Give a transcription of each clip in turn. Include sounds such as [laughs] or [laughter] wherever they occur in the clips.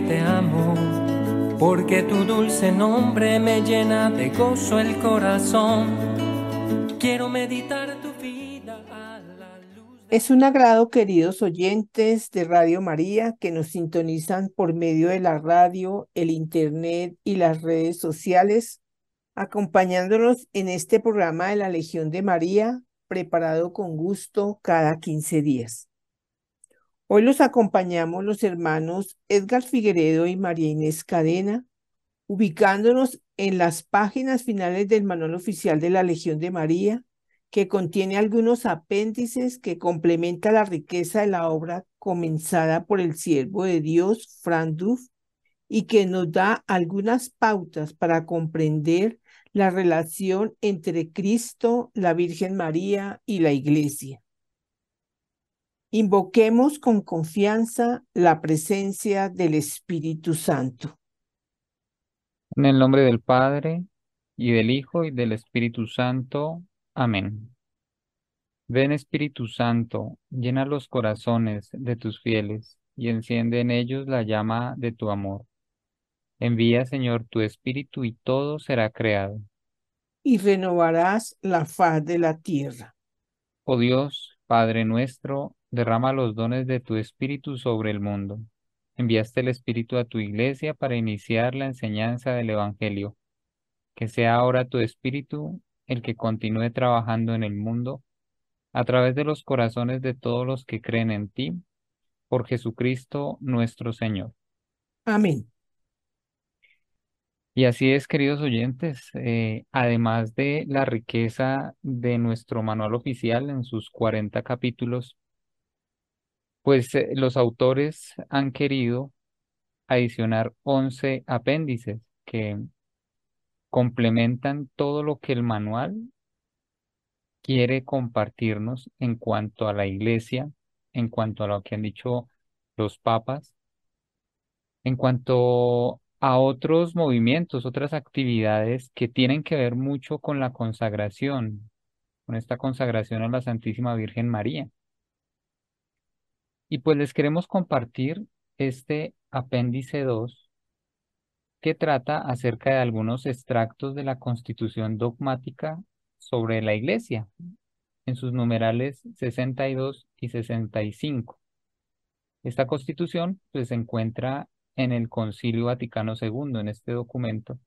te amo, porque tu dulce nombre me llena de gozo el corazón. Quiero meditar tu vida a la luz. Es un agrado, queridos oyentes de Radio María, que nos sintonizan por medio de la radio, el Internet y las redes sociales, acompañándonos en este programa de la Legión de María, preparado con gusto cada 15 días. Hoy los acompañamos los hermanos Edgar Figueredo y María Inés Cadena, ubicándonos en las páginas finales del Manual Oficial de la Legión de María, que contiene algunos apéndices que complementa la riqueza de la obra comenzada por el siervo de Dios, Fran Duff, y que nos da algunas pautas para comprender la relación entre Cristo, la Virgen María y la Iglesia. Invoquemos con confianza la presencia del Espíritu Santo. En el nombre del Padre, y del Hijo, y del Espíritu Santo. Amén. Ven Espíritu Santo, llena los corazones de tus fieles, y enciende en ellos la llama de tu amor. Envía, Señor, tu Espíritu, y todo será creado. Y renovarás la faz de la tierra. Oh Dios, Padre nuestro, derrama los dones de tu Espíritu sobre el mundo. Enviaste el Espíritu a tu iglesia para iniciar la enseñanza del Evangelio. Que sea ahora tu Espíritu el que continúe trabajando en el mundo a través de los corazones de todos los que creen en ti, por Jesucristo nuestro Señor. Amén. Y así es, queridos oyentes, eh, además de la riqueza de nuestro manual oficial en sus 40 capítulos, pues eh, los autores han querido adicionar 11 apéndices que complementan todo lo que el manual quiere compartirnos en cuanto a la iglesia, en cuanto a lo que han dicho los papas, en cuanto a otros movimientos, otras actividades que tienen que ver mucho con la consagración, con esta consagración a la Santísima Virgen María. Y pues les queremos compartir este apéndice 2 que trata acerca de algunos extractos de la constitución dogmática sobre la Iglesia, en sus numerales 62 y 65. Esta constitución pues, se encuentra en el Concilio Vaticano II, en este documento,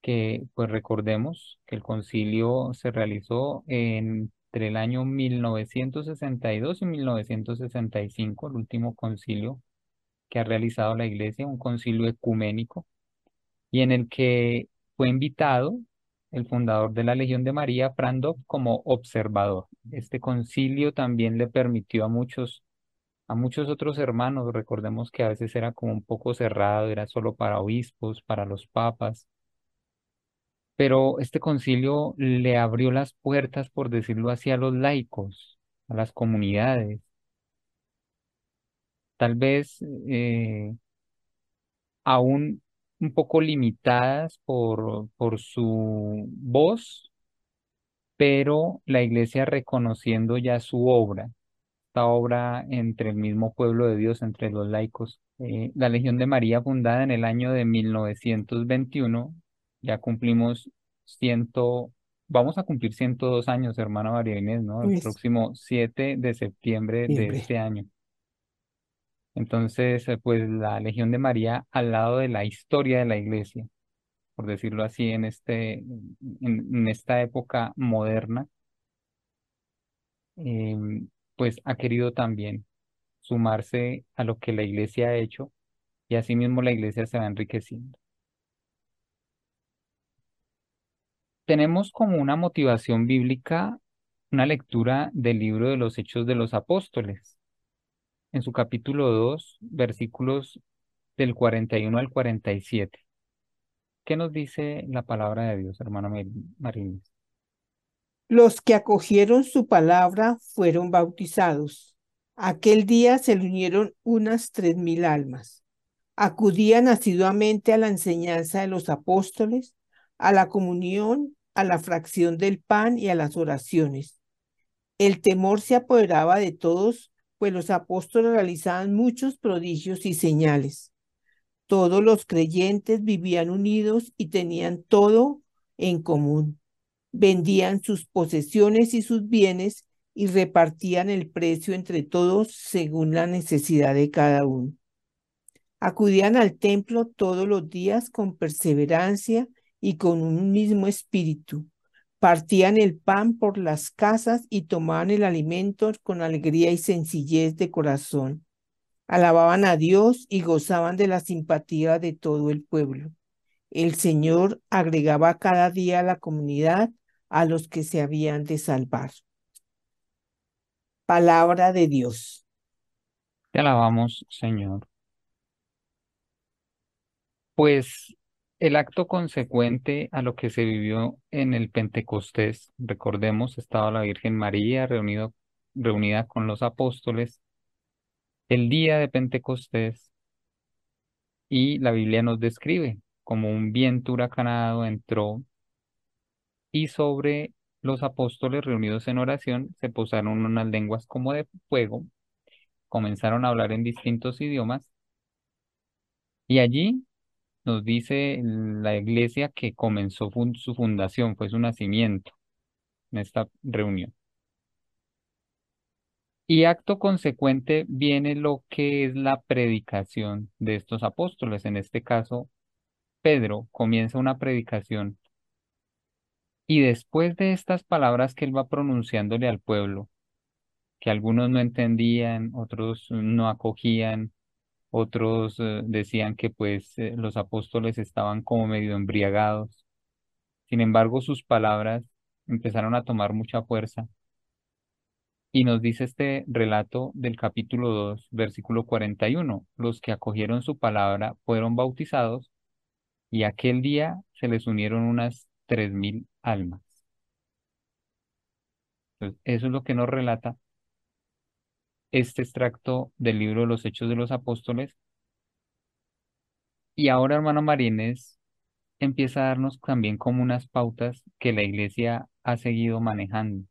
que pues recordemos que el concilio se realizó en entre el año 1962 y 1965, el último concilio que ha realizado la Iglesia, un concilio ecuménico, y en el que fue invitado el fundador de la Legión de María, Prandov, como observador. Este concilio también le permitió a muchos, a muchos otros hermanos, recordemos que a veces era como un poco cerrado, era solo para obispos, para los papas, pero este concilio le abrió las puertas, por decirlo así, a los laicos, a las comunidades. Tal vez eh, aún un poco limitadas por, por su voz, pero la iglesia reconociendo ya su obra, esta obra entre el mismo pueblo de Dios, entre los laicos. Eh, la Legión de María, fundada en el año de 1921, ya cumplimos ciento, vamos a cumplir 102 años, hermana María Inés, ¿no? El próximo 7 de septiembre de este año. Entonces, eh, pues la Legión de María al lado de la historia de la iglesia, por decirlo así, en, este, en, esta época moderna, em, pues ha querido también sumarse a lo que la iglesia ha hecho y asimismo la iglesia se va enriqueciendo. Tenemos como una motivación bíblica una lectura del libro de los Hechos de los Apóstoles, en su capítulo 2, versículos del 41 al 47. ¿Qué nos dice la palabra de Dios, hermano Marines? Los que acogieron su palabra fueron bautizados. Aquel día se le unieron unas tres mil almas. Acudían asiduamente a la enseñanza de los apóstoles a la comunión, a la fracción del pan y a las oraciones. El temor se apoderaba de todos pues los apóstoles realizaban muchos prodigios y señales. Todos los creyentes vivían unidos y tenían todo en común. Vendían sus posesiones y sus bienes y repartían el precio entre todos según la necesidad de cada uno. Acudían al templo todos los días con perseverancia y con un mismo espíritu. Partían el pan por las casas y tomaban el alimento con alegría y sencillez de corazón. Alababan a Dios y gozaban de la simpatía de todo el pueblo. El Señor agregaba cada día a la comunidad a los que se habían de salvar. Palabra de Dios. Te alabamos, Señor. Pues el acto consecuente a lo que se vivió en el Pentecostés, recordemos, estaba la Virgen María reunida con los apóstoles el día de Pentecostés y la Biblia nos describe como un viento huracanado entró y sobre los apóstoles reunidos en oración se posaron unas lenguas como de fuego, comenzaron a hablar en distintos idiomas y allí nos dice la iglesia que comenzó su fundación, fue su nacimiento en esta reunión. Y acto consecuente viene lo que es la predicación de estos apóstoles. En este caso, Pedro comienza una predicación y después de estas palabras que él va pronunciándole al pueblo, que algunos no entendían, otros no acogían, otros eh, decían que pues eh, los apóstoles estaban como medio embriagados. Sin embargo, sus palabras empezaron a tomar mucha fuerza. Y nos dice este relato del capítulo 2, versículo 41, los que acogieron su palabra fueron bautizados y aquel día se les unieron unas tres mil almas. eso es lo que nos relata este extracto del libro de los Hechos de los Apóstoles. Y ahora, hermano Marines, empieza a darnos también como unas pautas que la iglesia ha seguido manejando.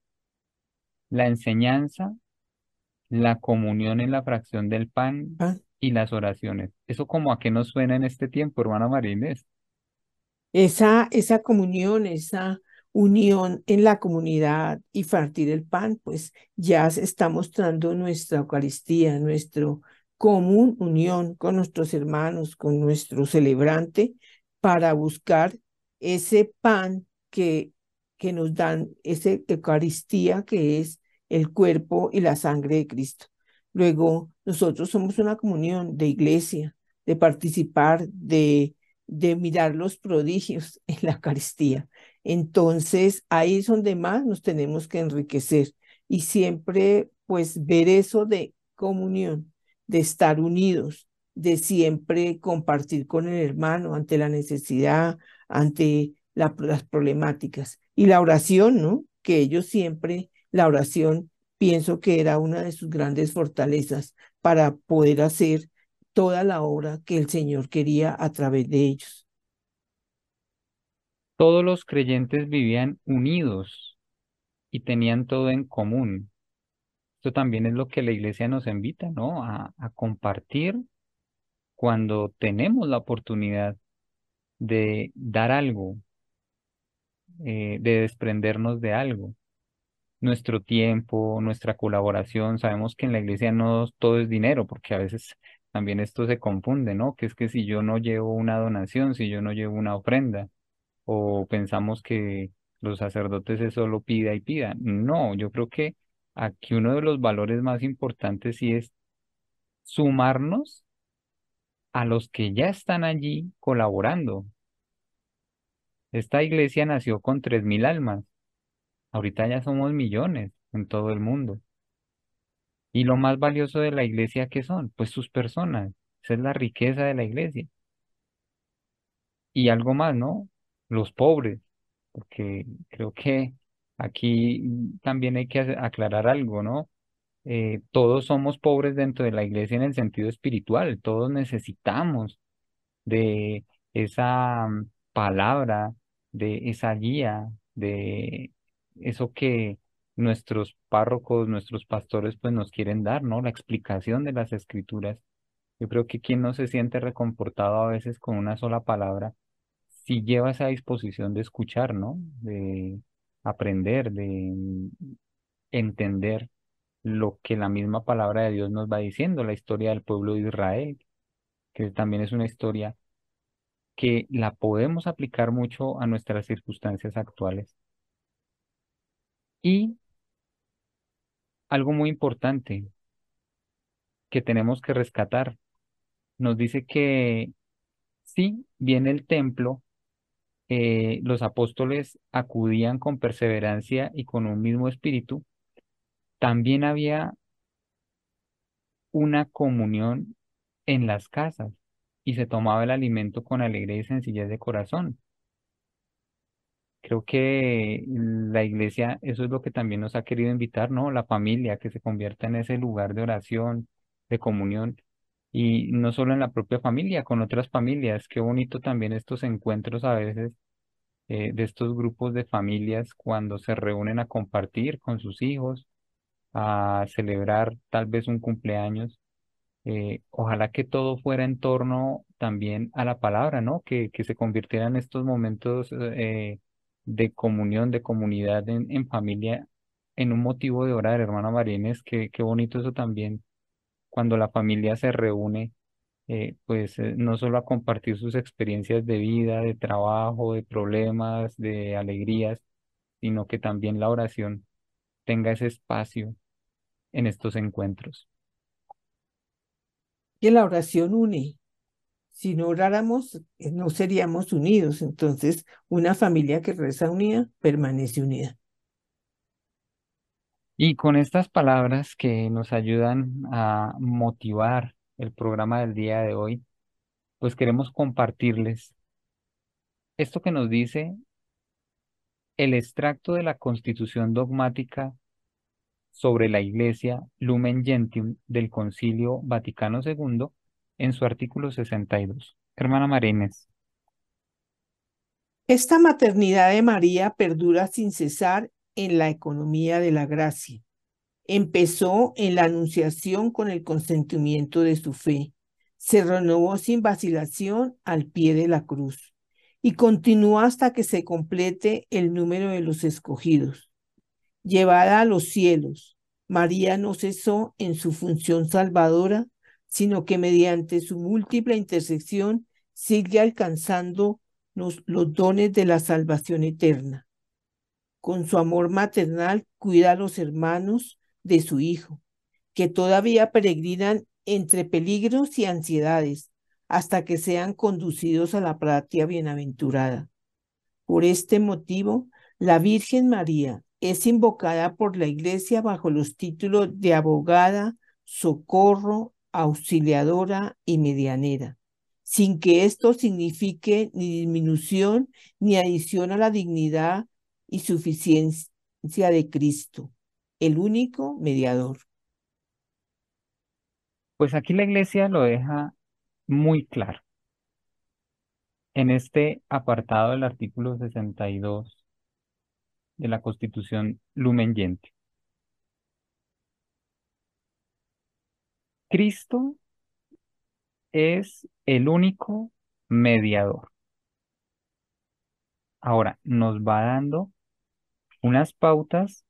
La enseñanza, la comunión en la fracción del pan Ah, y las oraciones. ¿Eso como a qué nos suena en este tiempo, hermano Marines? Esa, esa comunión, esa unión en la comunidad y partir el pan, pues ya se está mostrando nuestra Eucaristía, nuestro común unión con nuestros hermanos, con nuestro celebrante, para buscar ese pan que, que nos dan, esa Eucaristía que es el cuerpo y la sangre de Cristo. Luego, nosotros somos una comunión de iglesia, de participar, de, de mirar los prodigios en la Eucaristía. Entonces, ahí es donde más nos tenemos que enriquecer y siempre, pues, ver eso de comunión, de estar unidos, de siempre compartir con el hermano ante la necesidad, ante la- las problemáticas. Y la oración, ¿no? Que ellos siempre, la oración, pienso que era una de sus grandes fortalezas para poder hacer toda la obra que el Señor quería a través de ellos. Todos los creyentes vivían unidos y tenían todo en común. Esto también es lo que la iglesia nos invita, ¿no? A, compartir cuando tenemos la oportunidad de dar algo, eh, de desprendernos de algo. Nuestro tiempo, nuestra colaboración. Sabemos que en la iglesia no todo es dinero, porque a veces también esto se confunde, ¿no? Que es que si yo no llevo una donación, si yo no llevo una ofrenda, o pensamos que los sacerdotes es solo pida y pida. No, yo creo que aquí uno de los valores más importantes sí es sumarnos a los que ya están allí colaborando. Esta iglesia nació con tres mil almas. Ahorita ya somos millones en todo el mundo. Y lo más valioso de la iglesia, ¿qué son? Pues sus personas. Esa es la riqueza de la iglesia. Y algo más, ¿no? Los pobres, porque creo que aquí también hay que aclarar algo, ¿no? Eh, todos somos pobres dentro de la iglesia en el sentido espiritual, todos necesitamos de esa mm, palabra, de esa guía, de eso que nuestros párrocos, nuestros pastores, pues nos quieren dar, ¿no? La explicación de las escrituras. Yo creo que quien no se siente reconfortado a veces con una sola palabra, si lleva esa disposición de escuchar, ¿no? De aprender, de entender lo que la misma palabra de Dios nos va diciendo, la historia del pueblo de Israel, que también es una historia que la podemos aplicar mucho a nuestras circunstancias actuales. Y algo muy importante que tenemos que rescatar, nos dice que sí, viene el templo, eh, los apóstoles acudían con perseverancia y con un mismo espíritu, también había una comunión en las casas y se tomaba el alimento con alegría y sencillez de corazón. Creo que la iglesia, eso es lo que también nos ha querido invitar, ¿no? La familia, que se convierta en ese lugar de oración, de comunión, y no solo en la propia familia, con otras familias. Qué bonito también estos encuentros a veces eh, de estos grupos de familias cuando se reúnen a compartir con sus hijos, a celebrar tal vez un cumpleaños eh, ojalá que todo fuera en torno también a la palabra, ¿no? Que, que se convirtieran estos momentos eh, de comunión, de comunidad en, familia, en un motivo de orar, hermana Marínez, que qué bonito eso también, cuando la familia se reúne, eh, pues no solo a compartir sus experiencias de vida, de trabajo, de problemas, de alegrías, sino que también la oración tenga ese espacio en estos encuentros que la oración une. Si no oráramos, eh, no seríamos unidos. Entonces, una familia que reza unida permanece unida. Y con estas palabras que nos ayudan a motivar el programa del día de hoy, pues queremos compartirles esto que nos dice el extracto de la constitución dogmática sobre la Iglesia Lumen Gentium del Concilio Vaticano II en su artículo 62. Hermana Marines. Esta maternidad de María perdura sin cesar en la economía de la gracia. Empezó en la anunciación con el consentimiento de su fe. Se renovó sin vacilación al pie de la cruz y continuó hasta que se complete el número de los escogidos llevada a los cielos, María no cesó en su función salvadora, sino que mediante su múltiple intersección sigue alcanzando los, los, dones de la salvación eterna. Con su amor maternal cuida a los hermanos de su Hijo, que todavía peregrinan entre peligros y ansiedades hasta que sean conducidos a la patria bienaventurada. Por este motivo, la Virgen María es invocada por la Iglesia bajo los títulos de abogada, socorro, auxiliadora y medianera, sin que esto signifique ni disminución ni adición a la dignidad y suficiencia de Cristo, el único mediador. Pues aquí la Iglesia lo deja muy claro. En este apartado del artículo 62 de la Constitución Lumen Gentium. Cristo es el único mediador. Ahora, nos va dando unas pautas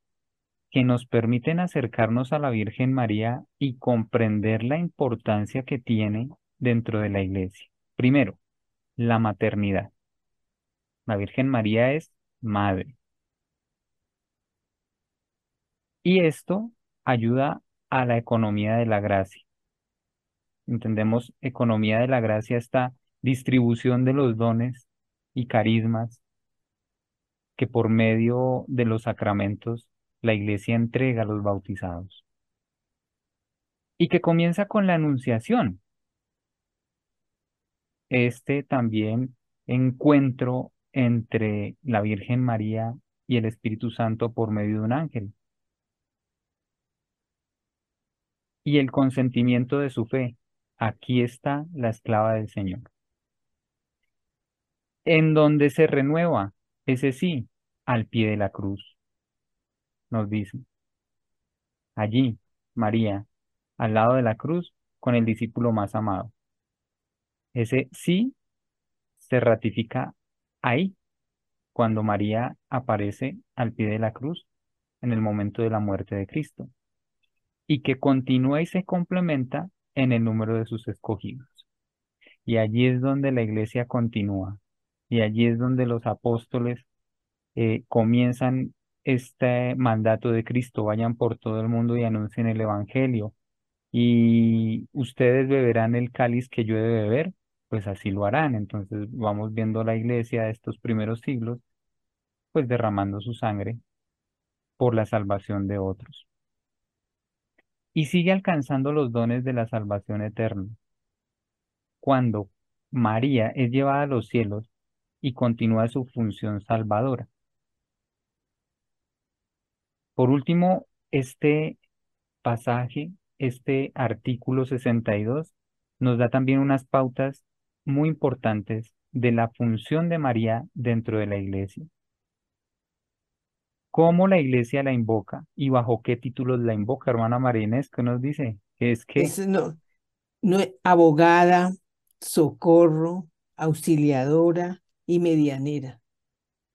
que nos permiten acercarnos a la Virgen María y comprender la importancia que tiene dentro de la iglesia. Primero, la maternidad. La Virgen María es madre. Y esto ayuda a la economía de la gracia. Entendemos economía de la gracia esta distribución de los dones y carismas que por medio de los sacramentos la iglesia entrega a los bautizados. Y que comienza con la anunciación. Este también encuentro entre la Virgen María y el Espíritu Santo por medio de un ángel. y el consentimiento de su fe. Aquí está la esclava del Señor. En donde se renueva, ese sí, al pie de la cruz. nos dice. Allí, María, al lado de la cruz, con el discípulo más amado. Ese sí se ratifica ahí, cuando María aparece al pie de la cruz en el momento de la muerte de Cristo, y que continúa y se complementa en el número de sus escogidos. Y allí es donde la iglesia continúa, y allí es donde los apóstoles eh, comienzan este mandato de Cristo, vayan por todo el mundo y anuncien el Evangelio, y ustedes beberán el cáliz que yo he de beber, pues así lo harán. Entonces vamos viendo la iglesia de estos primeros siglos, pues derramando su sangre por la salvación de otros. Y sigue alcanzando los dones de la salvación eterna. Cuando María es llevada a los cielos y continúa su función salvadora. Por último, este pasaje, este artículo 62, nos da también unas pautas muy importantes de la función de María dentro de la iglesia. ¿Cómo la iglesia la invoca y bajo qué títulos la invoca, hermana María Inés? ¿Qué nos dice? Es que... Es no, no, abogada, socorro, auxiliadora y medianera.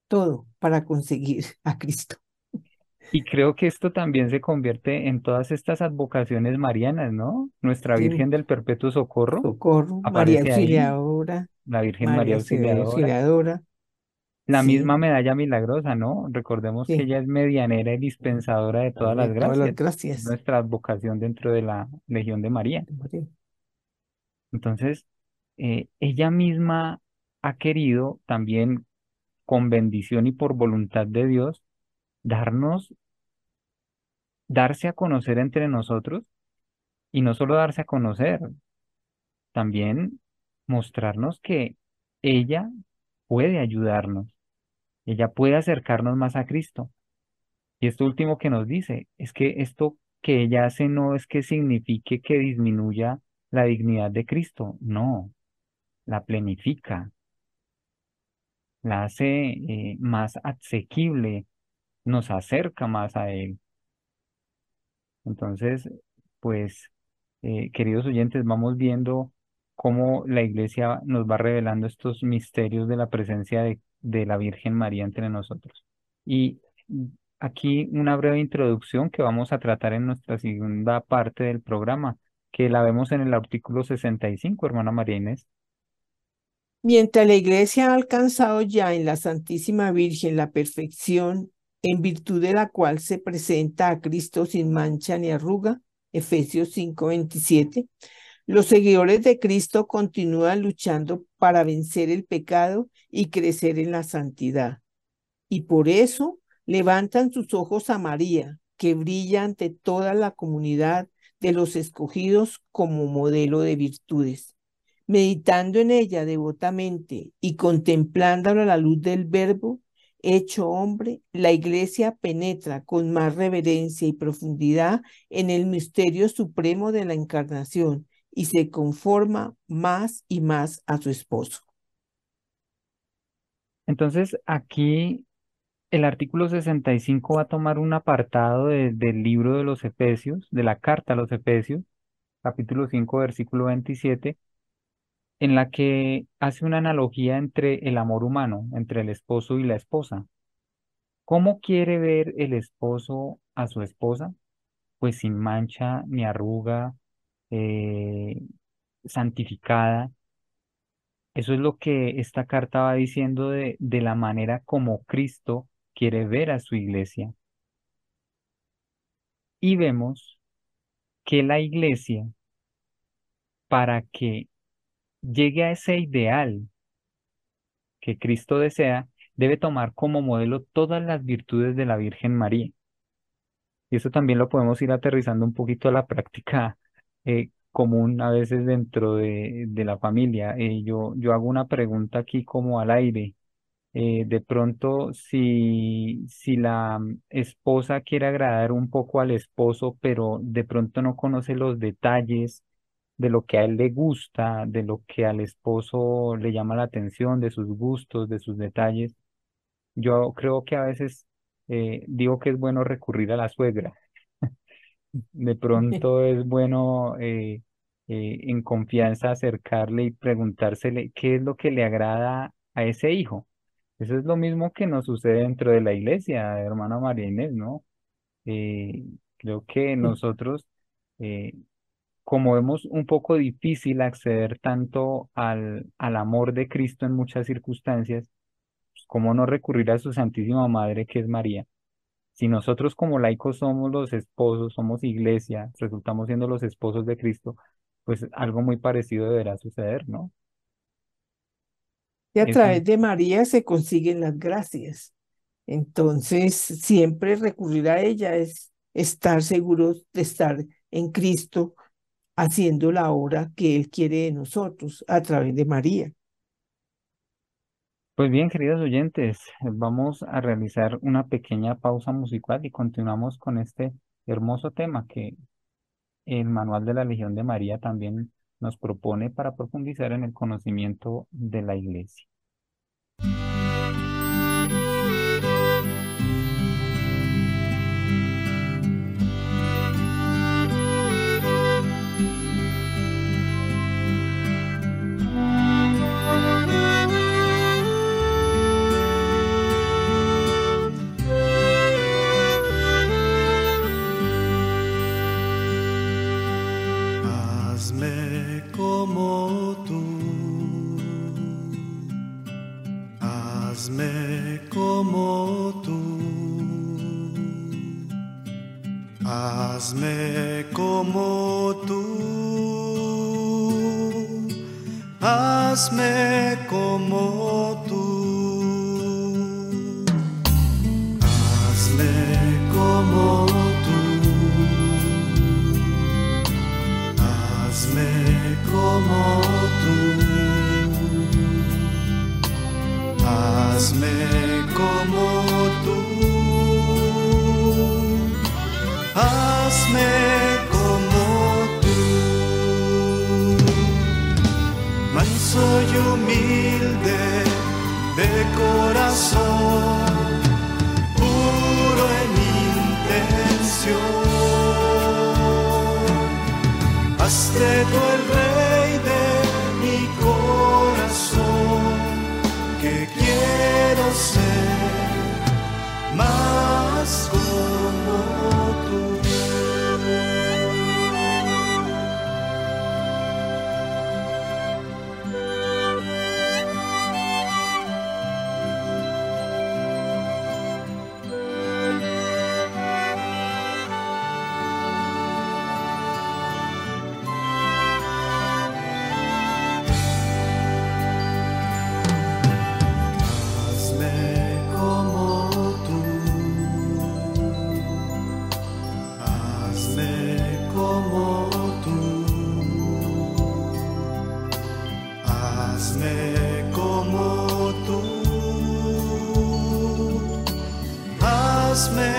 Todo para conseguir a Cristo. Y creo que esto también se convierte en todas estas advocaciones marianas, ¿no? Nuestra Virgen del Perpetuo Socorro. Socorro, María Auxiliadora. la Virgen María, Auxiliadora. La misma medalla milagrosa, ¿no? Recordemos que ella es medianera y dispensadora de todas las gracias. Todas las gracias. Nuestra advocación dentro de la Legión de María. Entonces, eh, ella misma ha querido también, con bendición y por voluntad de Dios, darnos, darse a conocer entre nosotros y no solo darse a conocer, también mostrarnos que ella puede ayudarnos, ella puede acercarnos más a Cristo. Y esto último que nos dice es que esto que ella hace no es que signifique que disminuya la dignidad de Cristo, no, la plenifica, la hace eh, más asequible, nos acerca más a Él. Entonces, pues, eh, queridos oyentes, vamos viendo cómo la iglesia nos va revelando estos misterios de la presencia de, de la Virgen María entre nosotros. Y aquí una breve introducción que vamos a tratar en nuestra segunda parte del programa, que la vemos en el artículo 65, hermana María Inés. Mientras la iglesia ha alcanzado ya en la Santísima Virgen la perfección en virtud de la cual se presenta a Cristo sin mancha ni arruga, Efesios 5:27, los seguidores de Cristo continúan luchando para vencer el pecado y crecer en la santidad. Y por eso levantan sus ojos a María, que brilla ante toda la comunidad de los escogidos como modelo de virtudes. Meditando en ella devotamente y contemplándola a la luz del Verbo, hecho hombre, la iglesia penetra con más reverencia y profundidad en el misterio supremo de la encarnación y se conforma más y más a su esposo. Entonces, aquí el artículo 65 va a tomar un apartado del libro de los Efesios, de la carta a los Efesios, capítulo 5, versículo 27, en la que hace una analogía entre el amor humano, entre el esposo y la esposa. ¿Cómo quiere ver el esposo a su esposa? Pues sin mancha ni arruga, eh, santificada. Eso es lo que esta carta va diciendo de, de la manera como Cristo quiere ver a su iglesia. Y vemos que la iglesia, para que llegue a ese ideal que Cristo desea, debe tomar como modelo todas las virtudes de la Virgen María. Y eso también lo podemos ir aterrizando un poquito a la práctica eh, común a veces dentro de, la familia. Eh, yo, yo hago una pregunta aquí como al aire. Eh, de pronto, si, si la esposa quiere agradar un poco al esposo, pero de pronto no conoce los detalles de lo que a él le gusta, de lo que al esposo le llama la atención, de sus gustos, de sus detalles. Yo creo que a veces eh, digo que es bueno recurrir a la suegra. [laughs] De [laughs] pronto es bueno eh, eh, en confianza acercarle y preguntársele qué es lo que le agrada a ese hijo. Eso es lo mismo que nos sucede dentro de la iglesia, hermana María Inés, ¿no? Creo que nosotros, como vemos un poco difícil acceder tanto al, al amor de Cristo en muchas circunstancias, pues, ¿cómo no recurrir a su Santísima Madre, que es María? Si nosotros como laicos somos los esposos, somos iglesia, resultamos siendo los esposos de Cristo, pues algo muy parecido deberá suceder, ¿no? Y a través de María se consiguen las gracias. Entonces, siempre recurrir a ella es estar seguros de estar en Cristo haciendo la obra que Él quiere de nosotros a través de María. Pues bien, queridos oyentes, vamos a realizar una pequeña pausa musical y continuamos con este hermoso tema que el Manual de la Legión de María también nos propone para profundizar en el conocimiento de la Iglesia. Hazme como tú, humilde de corazón, hazme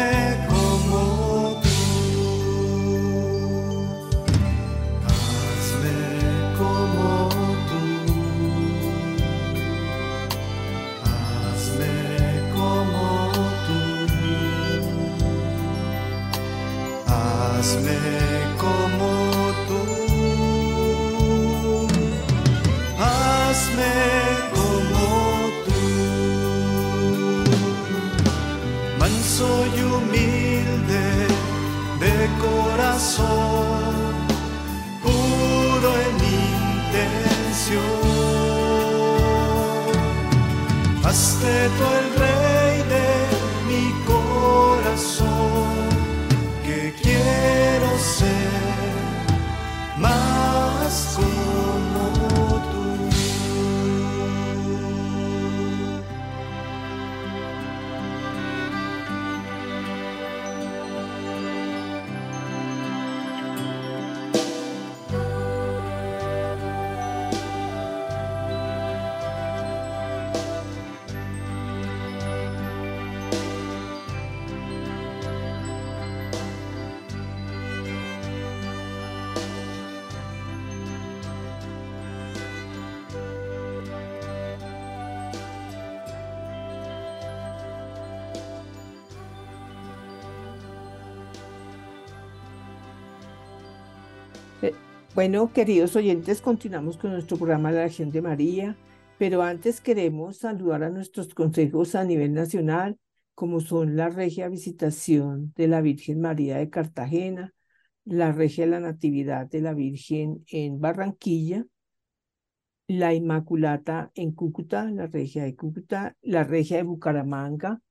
Bueno, queridos oyentes, continuamos con nuestro programa La Legión de María, pero antes queremos saludar a nuestros consejos a nivel nacional, como son la Regia Visitación de la Virgen María de Cartagena, la Regia de la Natividad de la Virgen en Barranquilla, la Inmaculata en Cúcuta, la Regia de Cúcuta, la Regia de Bucaramanga,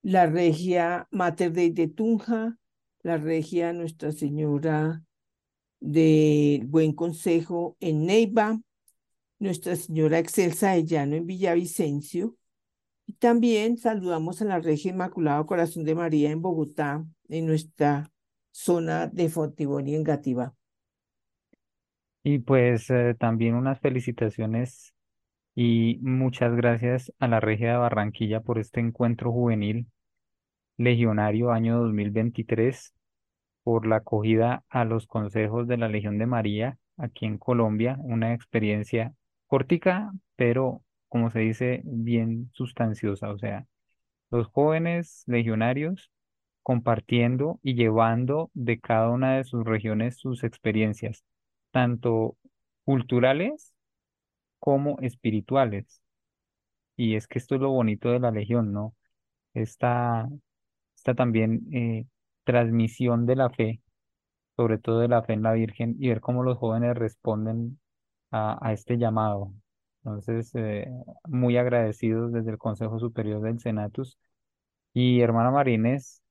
la Regia Mater Dei de Tunja, la Regia Nuestra Señora del Buen Consejo en Neiva, Nuestra Señora Excelsa de Llano en Villavicencio. Y también saludamos a la Regia Inmaculado Corazón de María en Bogotá, en nuestra zona de Fontibón y en Gativá. Y pues eh, también unas felicitaciones y muchas gracias a la Regia de Barranquilla por este encuentro juvenil legionario año 2023, por la acogida a los consejos de la Legión de María aquí en Colombia, una experiencia cortica, pero como se dice, bien sustanciosa, o sea, los jóvenes legionarios compartiendo y llevando de cada una de sus regiones sus experiencias, tanto culturales como espirituales. Y es que esto es lo bonito de la Legión, ¿no? Esta, esta también eh, transmisión de la fe, sobre todo de la fe en la Virgen, y ver cómo los jóvenes responden a, este llamado. Entonces, eh, muy agradecidos desde el Consejo Superior del Senatus. Y hermana Marínez,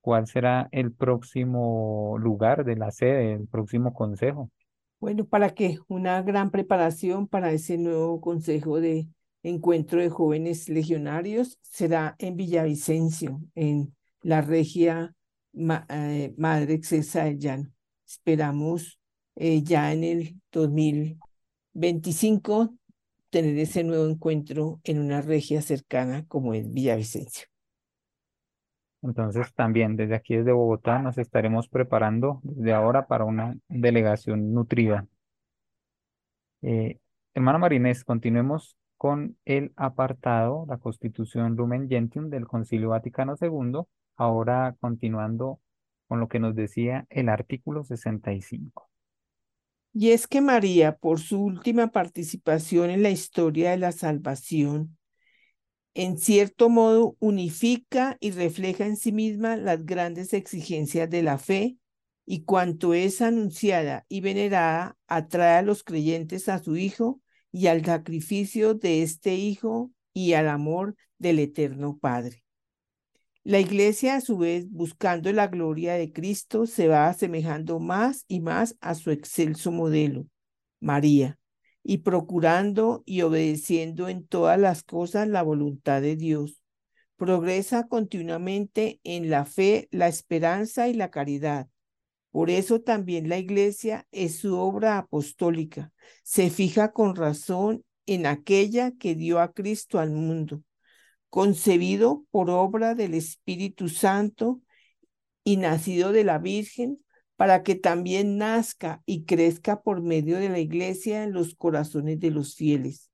¿cuál será el próximo lugar de la sede, el próximo consejo? Bueno, para que una gran preparación para ese nuevo Consejo de Encuentro de Jóvenes Legionarios será en Villavicencio, en la Regia Ma- eh, Madre Excesa del Llano. Esperamos eh, ya en el 2025 tener ese nuevo encuentro en una regia cercana como es Villavicencio. Entonces, también desde aquí, desde Bogotá, nos estaremos preparando desde ahora para una delegación nutrida. Eh, hermana Marinés, continuemos con el apartado, la Constitución Lumen Gentium del Concilio Vaticano II, ahora continuando con lo que nos decía el artículo 65. Y es que María, por su última participación en la historia de la salvación, en cierto modo unifica y refleja en sí misma las grandes exigencias de la fe y cuanto es anunciada y venerada atrae a los creyentes a su Hijo y al sacrificio de este Hijo y al amor del Eterno Padre. La Iglesia, a su vez, buscando la gloria de Cristo, se va asemejando más y más a su excelso modelo, María, y procurando y obedeciendo en todas las cosas la voluntad de Dios. Progresa continuamente en la fe, la esperanza y la caridad. Por eso también la Iglesia es su obra apostólica. Se fija con razón en aquella que dio a Cristo al mundo concebido por obra del Espíritu Santo y nacido de la Virgen, para que también nazca y crezca por medio de la Iglesia en los corazones de los fieles.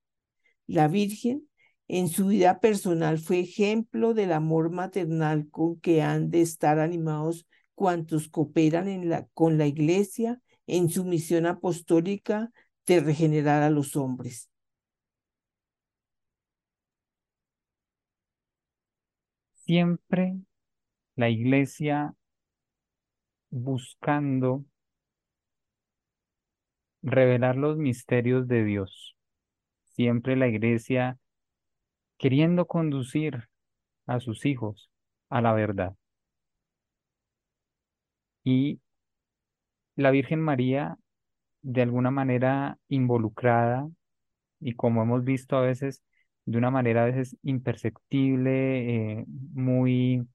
La Virgen, en su vida personal, fue ejemplo del amor maternal con que han de estar animados cuantos cooperan con la Iglesia en su misión apostólica de regenerar a los hombres. Siempre la Iglesia buscando revelar los misterios de Dios. Siempre la Iglesia queriendo conducir a sus hijos a la verdad. Y la Virgen María, de alguna manera involucrada, y como hemos visto a veces, de una manera a veces imperceptible, eh, muy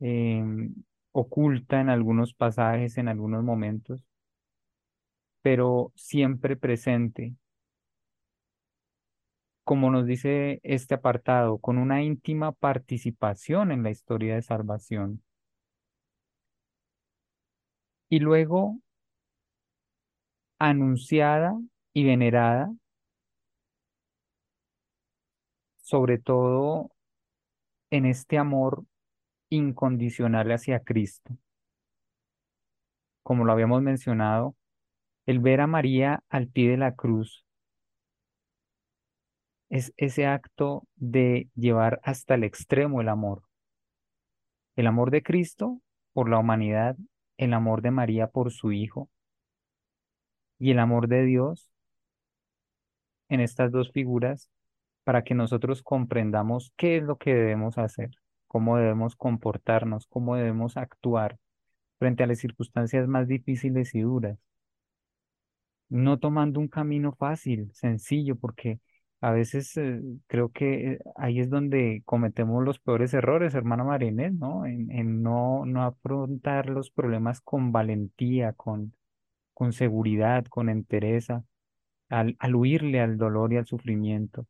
em, oculta en algunos pasajes, en algunos momentos, pero siempre presente, como nos dice este apartado, con una íntima participación en la historia de salvación. Y luego anunciada y venerada, sobre todo en este amor incondicional hacia Cristo. Como lo habíamos mencionado, El ver a María al pie de la cruz es ese acto de llevar hasta el extremo el amor. El amor de Cristo por la humanidad, el amor de María por su Hijo y el amor de Dios en estas dos figuras para que nosotros comprendamos qué es lo que debemos hacer, cómo debemos comportarnos, cómo debemos actuar frente a las circunstancias más difíciles y duras. No tomando un camino fácil, sencillo, porque a veces eh, creo que eh, ahí es donde cometemos los peores errores, hermana Marinés, ¿no? En, en no, no afrontar los problemas con valentía, con, con seguridad, con entereza, al, al huirle al dolor y al sufrimiento.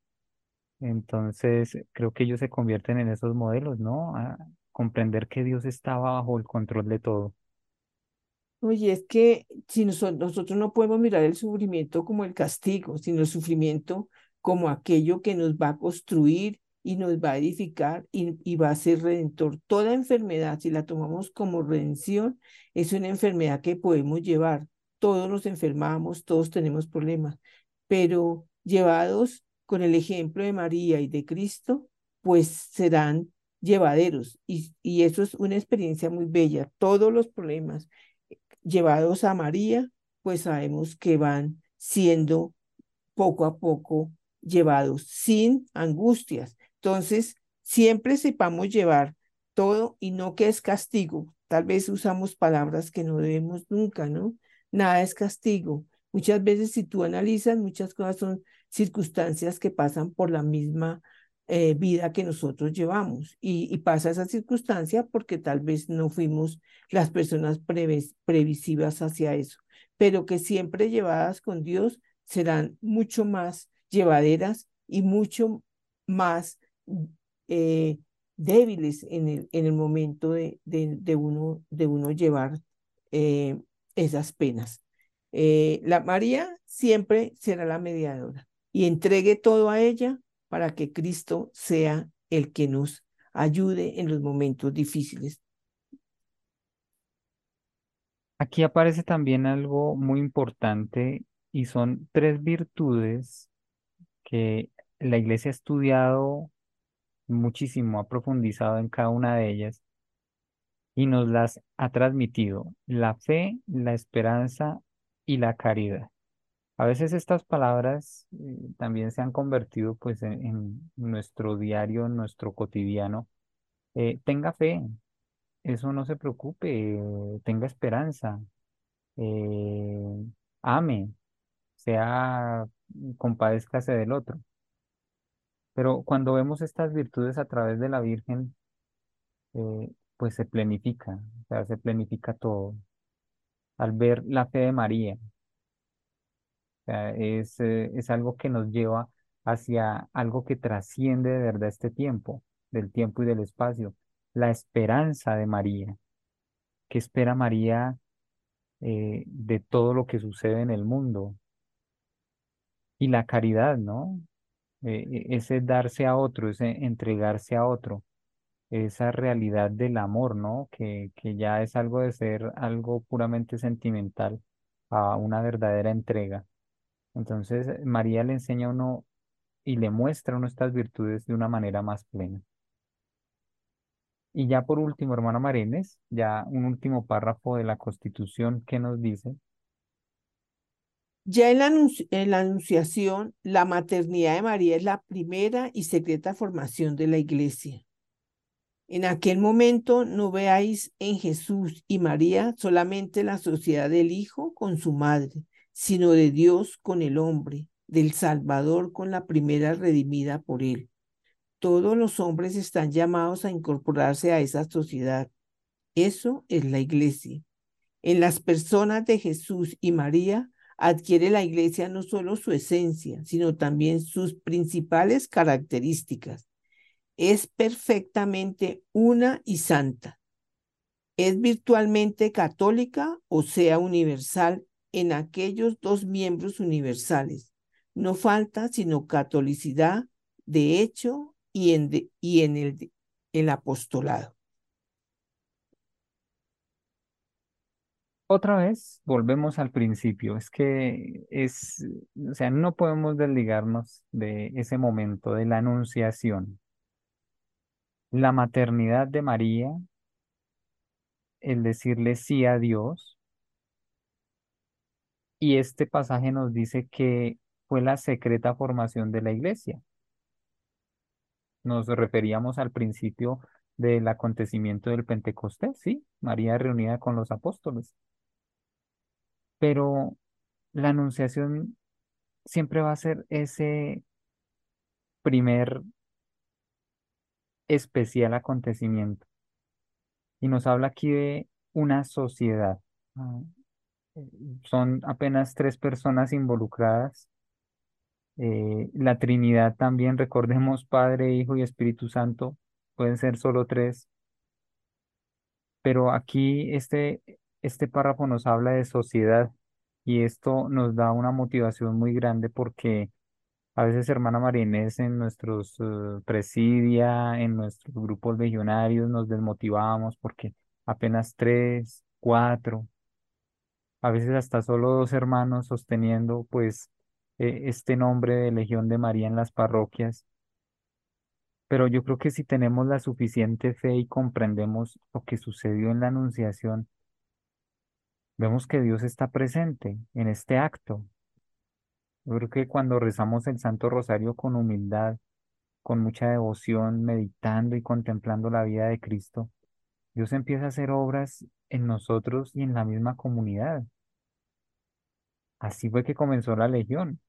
Entonces, creo que ellos se convierten en esos modelos, ¿no? A comprender que Dios estaba bajo el control de todo. Oye, es que si noso- nosotros no podemos mirar el sufrimiento como el castigo, sino el sufrimiento como aquello que nos va a construir y nos va a edificar y, y va a ser redentor. Toda enfermedad, si la tomamos como redención, es una enfermedad que podemos llevar. Todos nos enfermamos, todos tenemos problemas, pero llevados con el ejemplo de María y de Cristo, pues serán llevaderos. Y, y eso es una experiencia muy bella. Todos los problemas llevados a María, pues sabemos que van siendo poco a poco llevados sin angustias. Entonces, siempre sepamos llevar todo y no que es castigo. Tal vez usamos palabras que no debemos nunca, ¿no? Nada es castigo. Muchas veces si tú analizas, muchas cosas son circunstancias que pasan por la misma eh, vida que nosotros llevamos. Y, pasa esa circunstancia porque tal vez no fuimos las personas previsivas hacia eso, pero que siempre llevadas con Dios serán mucho más llevaderas y mucho más eh, débiles en el, en el momento de, de, uno, de uno llevar eh, esas penas. La María siempre será la mediadora y entregue todo a ella para que Cristo sea el que nos ayude en los momentos difíciles. Aquí aparece también algo muy importante y son tres virtudes que la iglesia ha estudiado muchísimo, ha profundizado en cada una de ellas y nos las ha transmitido, la fe, la esperanza y la caridad. A veces estas palabras eh, también se han convertido pues en, nuestro diario, en nuestro cotidiano. Eh, tenga fe, eso no se preocupe, tenga esperanza, eh, ame, sea, compadézcase del otro. Pero cuando vemos estas virtudes a través de la Virgen, pues se planifica, se planifica todo. Al ver la fe de María, sea, es, eh, es algo que nos lleva hacia algo que trasciende de verdad este tiempo, del tiempo y del espacio. La esperanza de María. ¿Qué espera María eh, de todo lo que sucede en el mundo? Y la caridad, ¿no? Eh, e- ese darse a otro, ese entregarse a otro. esa realidad del amor, ¿no? Que, que ya es algo de ser algo puramente sentimental a una verdadera entrega. Entonces, María le enseña a uno y le muestra a uno estas virtudes de una manera más plena. Y ya por último, hermano Marenes, ya un último párrafo de la Constitución que nos dice, Ya en la Anunciación, la maternidad de María es la primera y secreta formación de la iglesia. En aquel momento no veáis en Jesús y María solamente la sociedad del Hijo con su madre, sino de Dios con el hombre, del Salvador con la primera redimida por él. Todos los hombres están llamados a incorporarse a esa sociedad. Eso es la iglesia. En las personas de Jesús y María adquiere la iglesia no solo su esencia, sino también sus principales características. Es perfectamente una y santa. Es virtualmente católica, o sea, universal en aquellos dos miembros universales. No falta sino catolicidad de hecho y en, y en el, el apostolado. Otra vez, volvemos al principio. Es que es, o sea, no podemos desligarnos de ese momento de la anunciación. La maternidad de María, el decirle sí a Dios, y este pasaje nos dice que fue la secreta formación de la iglesia. Nos referíamos al principio del acontecimiento del Pentecostés, ¿sí? María reunida con los apóstoles. Pero la anunciación siempre va a ser ese primer especial acontecimiento. Y nos habla aquí de una sociedad. Son apenas tres personas involucradas. Eh, la Trinidad también, recordemos, Padre, Hijo y Espíritu Santo, pueden ser solo tres. Pero aquí este, este párrafo nos habla de sociedad y esto nos da una motivación muy grande porque a veces, hermana María Inés, en nuestros eh, presidia, en nuestros grupos legionarios nos desmotivamos porque apenas tres, cuatro, a veces hasta solo dos hermanos sosteniendo pues eh, este nombre de Legión de María en las parroquias. Pero yo creo que si tenemos la suficiente fe y comprendemos lo que sucedió en la Anunciación, vemos que Dios está presente en este acto. Yo creo que cuando rezamos el Santo Rosario con humildad, con mucha devoción, meditando y contemplando la vida de Cristo, Dios empieza a hacer obras en nosotros y en la misma comunidad. Así fue que comenzó la Legión.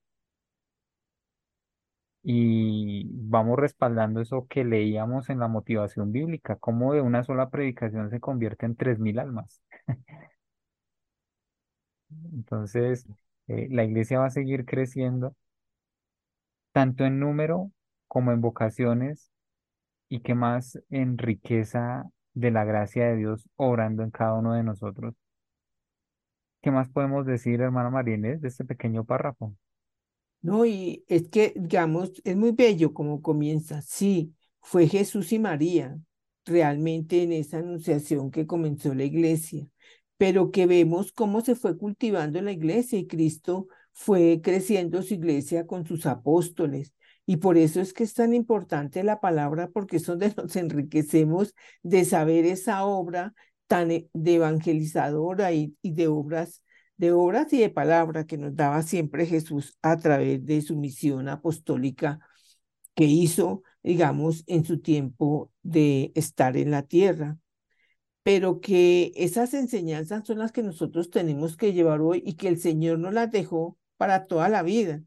Y vamos respaldando eso que leíamos en la motivación bíblica, cómo de una sola predicación se convierte en tres mil almas. [laughs] Entonces, eh, la iglesia va a seguir creciendo, tanto en número como en vocaciones, y que más en riqueza de la gracia de Dios obrando en cada uno de nosotros. ¿Qué más podemos decir, hermana Marínez, de este pequeño párrafo? No, y es que, digamos, es muy bello como comienza. Sí, fue Jesús y María realmente en esa anunciación que comenzó la iglesia, pero que vemos cómo se fue cultivando la iglesia y Cristo fue creciendo su iglesia con sus apóstoles. Y por eso es que es tan importante la palabra, porque es donde [laughs] nos enriquecemos de saber esa obra tan e- de evangelizadora y, y de obras de obras y de palabra que nos daba siempre Jesús a través de su misión apostólica que hizo, digamos, en su tiempo de estar en la tierra. Pero que esas enseñanzas son las que nosotros tenemos que llevar hoy y que el Señor nos las dejó para toda la vida.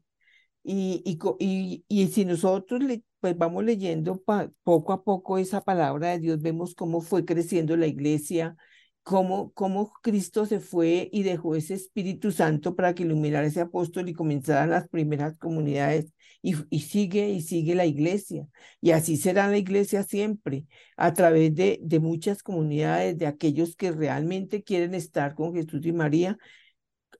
Y, y, y, y si nosotros le, pues vamos leyendo pa- poco a poco esa palabra de Dios, vemos cómo fue creciendo la iglesia, cómo, cómo Cristo se fue y dejó ese Espíritu Santo para que iluminara ese apóstol y comenzaran las primeras comunidades. Y, y sigue y sigue la iglesia. Y así será la iglesia siempre, a través de, de muchas comunidades, de aquellos que realmente quieren estar con Jesús y María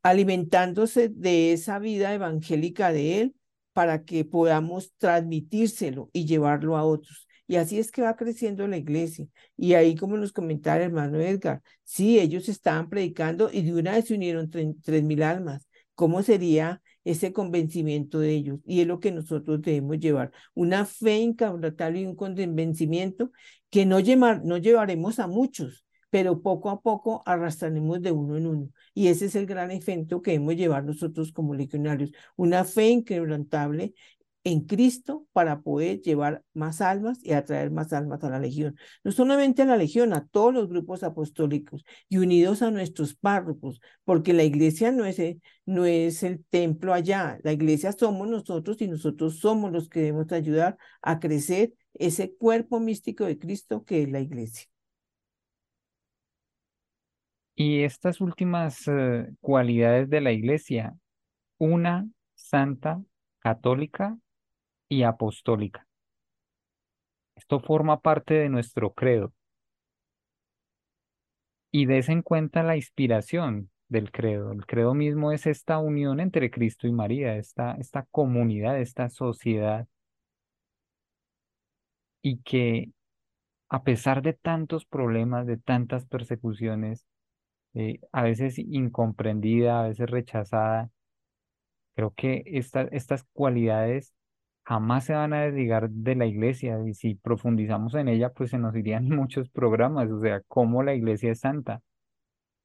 alimentándose de esa vida evangélica de Él para que podamos transmitírselo y llevarlo a otros. Y así es que va creciendo la iglesia. Y ahí, como nos comentaba el hermano Edgar, sí, ellos estaban predicando y de una vez se unieron tre- tres mil almas. ¿Cómo sería ese convencimiento de ellos? Y es lo que nosotros debemos llevar. Una fe inquebrantable y un convencimiento que no, llevar, no llevaremos a muchos, pero poco a poco arrastraremos de uno en uno. Y ese es el gran efecto que debemos llevar nosotros como legionarios, una fe inquebrantable en Cristo para poder llevar más almas y atraer más almas a la legión. No solamente a la legión, a todos los grupos apostólicos y unidos a nuestros párrocos, porque la iglesia no es el, no es el templo allá, la iglesia somos nosotros y nosotros somos los que debemos ayudar a crecer ese cuerpo místico de Cristo que es la iglesia. Y estas últimas eh, cualidades de la iglesia, una santa, católica y apostólica. Esto forma parte de nuestro credo. Y des en cuenta la inspiración del credo. El credo mismo es esta unión entre Cristo y María, esta, esta comunidad, esta sociedad. Y que a pesar de tantos problemas, de tantas persecuciones, eh, a veces incomprendida, a veces rechazada. Creo que esta- estas cualidades jamás se van a desligar de la iglesia y si profundizamos en ella, pues se nos irían [laughs] muchos programas, o sea, cómo la iglesia es santa.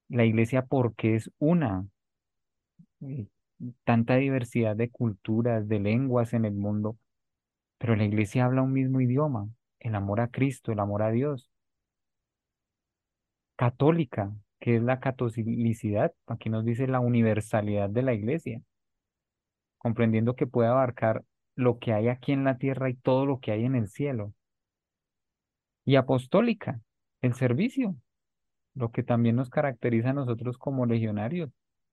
La iglesia porque es una, eh, tanta diversidad de culturas, de lenguas en el mundo, pero la iglesia habla un mismo idioma, el amor a Cristo, el amor a Dios. Católica, que es la catolicidad, aquí nos dice la universalidad de la iglesia, comprendiendo que puede abarcar lo que hay aquí en la tierra y todo lo que hay en el cielo. Y apostólica, el servicio, lo que también nos caracteriza a nosotros como legionarios.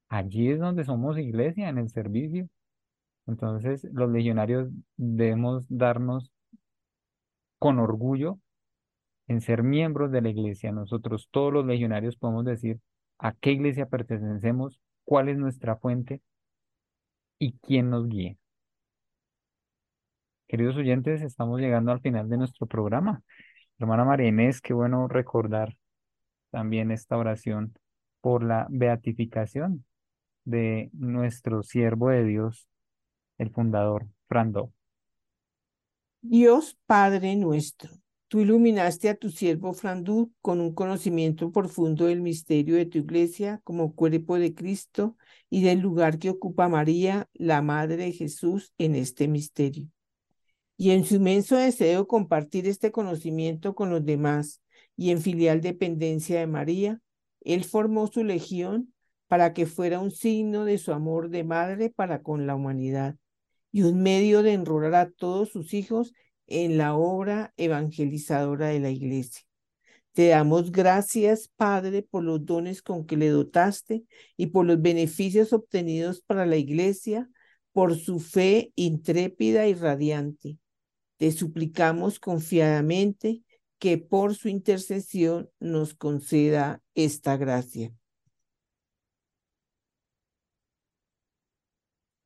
Allí es donde somos iglesia, en el servicio. Entonces, los legionarios debemos darnos con orgullo en ser miembros de la iglesia. Nosotros, todos los legionarios, podemos decir a qué iglesia pertenecemos, cuál es nuestra fuente y quién nos guía. Queridos oyentes, estamos llegando al final de nuestro programa. Hermana María Inés, qué bueno recordar también esta oración por la beatificación de nuestro siervo de Dios, el fundador, Frando. Dios Padre nuestro, tú iluminaste a tu siervo Frandú con un conocimiento profundo del misterio de tu iglesia como cuerpo de Cristo y del lugar que ocupa María, la Madre de Jesús, en este misterio. Y en su inmenso deseo compartir este conocimiento con los demás y en filial dependencia de María, él formó su legión para que fuera un signo de su amor de madre para con la humanidad y un medio de enrolar a todos sus hijos en la obra evangelizadora de la iglesia. Te damos gracias, Padre, por los dones con que le dotaste y por los beneficios obtenidos para la iglesia, por su fe intrépida y radiante. Te suplicamos confiadamente que por su intercesión nos conceda esta gracia.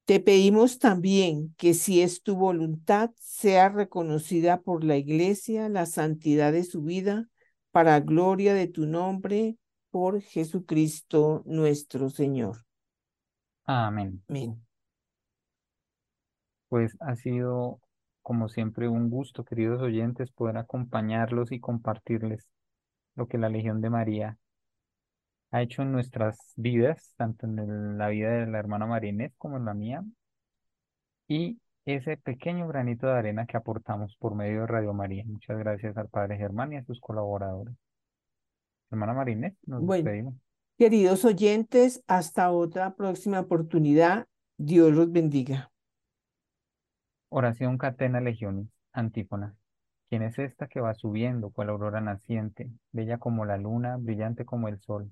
Te pedimos también que si es tu voluntad, sea reconocida por la Iglesia la santidad de su vida para gloria de tu nombre, por Jesucristo nuestro Señor. Amén. Amén. Pues ha sido, como siempre, un gusto, queridos oyentes, poder acompañarlos y compartirles lo que la Legión de María ha hecho en nuestras vidas, tanto en el- la vida de la hermana María Inés como en la mía, y ese pequeño granito de arena que aportamos por medio de Radio María. Muchas gracias al Padre Germán y a sus colaboradores. Hermana María Inés, nos Bueno, despedimos. queridos oyentes, hasta otra próxima oportunidad. Dios los bendiga. Oración Catena Legionis, antífona. ¿Quién es esta que va subiendo cual aurora naciente, bella como la luna, brillante como el sol,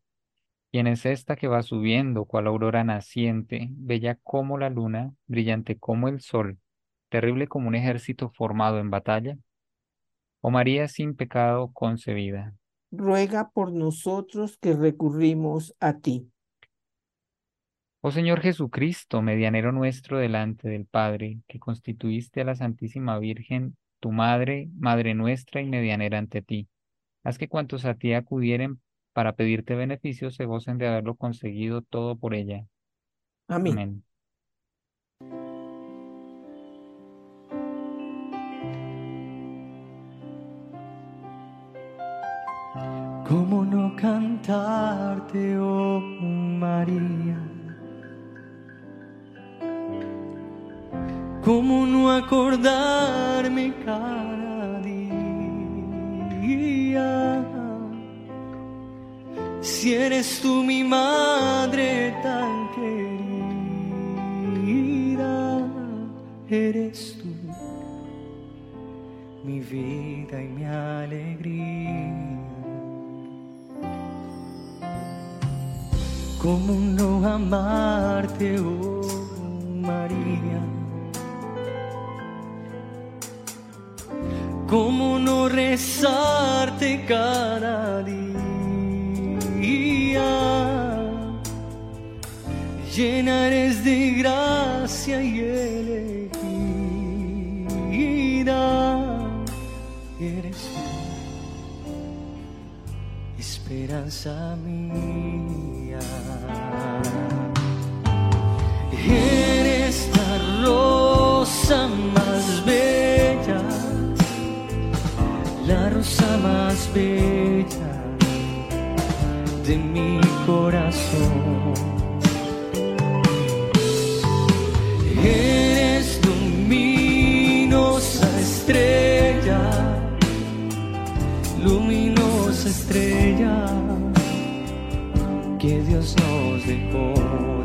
¿Quién es esta que va subiendo, cual aurora naciente, bella como la luna, brillante como el sol, terrible como un ejército formado en batalla? Oh María sin pecado concebida. Ruega por nosotros que recurrimos a ti. Oh Señor Jesucristo, medianero nuestro delante del Padre, que constituiste a la Santísima Virgen, tu Madre, Madre nuestra y medianera ante ti. Haz que cuantos a ti acudieren para pedirte beneficios se gocen de haberlo conseguido todo por ella. Amén. Amén. ¿Cómo no cantarte, oh María? ¿Cómo no acordarme cada día? Si eres tú mi madre tan querida, eres tú mi vida y mi alegría. ¿Cómo no amarte, oh María? ¿Cómo no rezarte cada día? Llena eres de gracia y elegida. Eres tú, esperanza mía. Eres la rosa más bella, la rosa más bella de mi corazón. Que Dios nos dejó.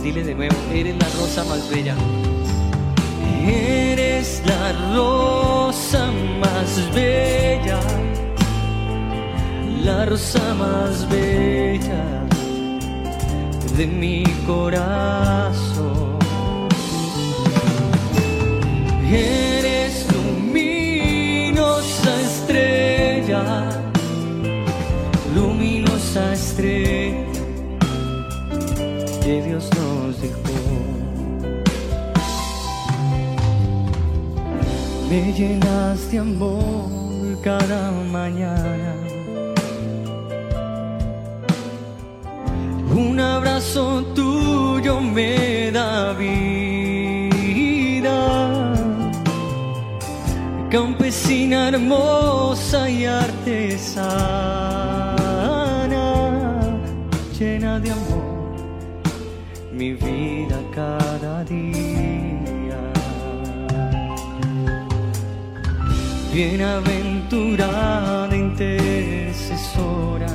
Dile de nuevo, eres la rosa más bella. Eres la rosa más bella, la rosa más bella de mi corazón. Eres Me llenas de amor cada mañana. Un abrazo tuyo me da vida. Campesina hermosa y artesana, llena de amor, Bienaventurada intercesora.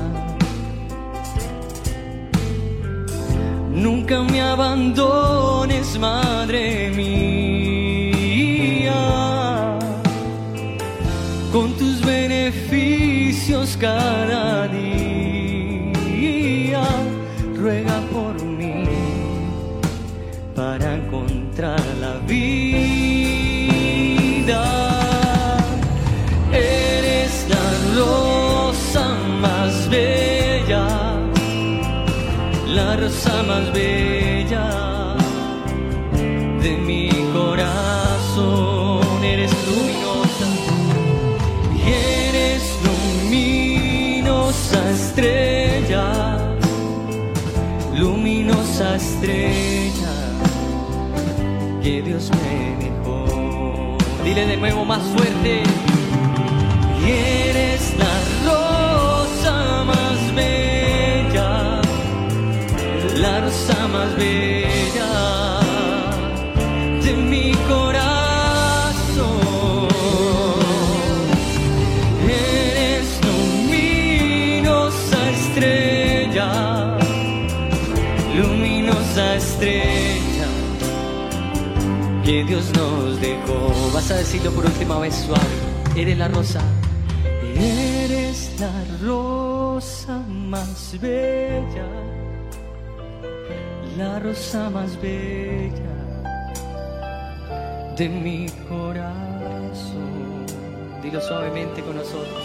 Nunca me abandones, Madre mía, con tus beneficios cada día. Estrella que Dios me dejó. Dile de nuevo más fuerte. Y eres la rosa más bella la rosa más bella Dios nos dejó. Vas a decirlo por última vez suave. Eres la rosa. Eres la rosa más bella la rosa más bella de mi corazón. Dilo suavemente con nosotros.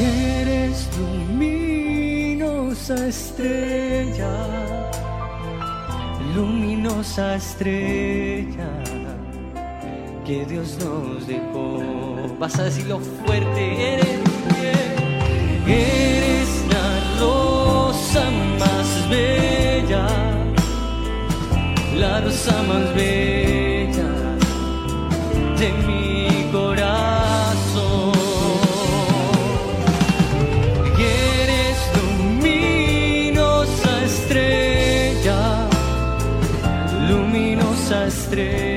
Eres luminosa estrella, luminosa estrella que Dios nos dejó. Vas a decirlo fuerte, eres bien. Eres la rosa más bella, la rosa más bella de mi corazón. Eres luminosa estrella, luminosa estrella.